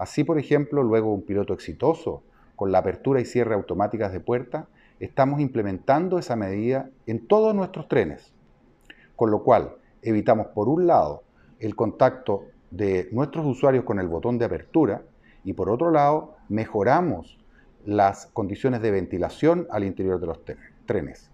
Así, por ejemplo, luego un piloto exitoso con la apertura y cierre automáticas de puerta, estamos implementando esa medida en todos nuestros trenes. Con lo cual, evitamos por un lado el contacto de nuestros usuarios con el botón de apertura y por otro lado mejoramos las condiciones de ventilación al interior de los trenes.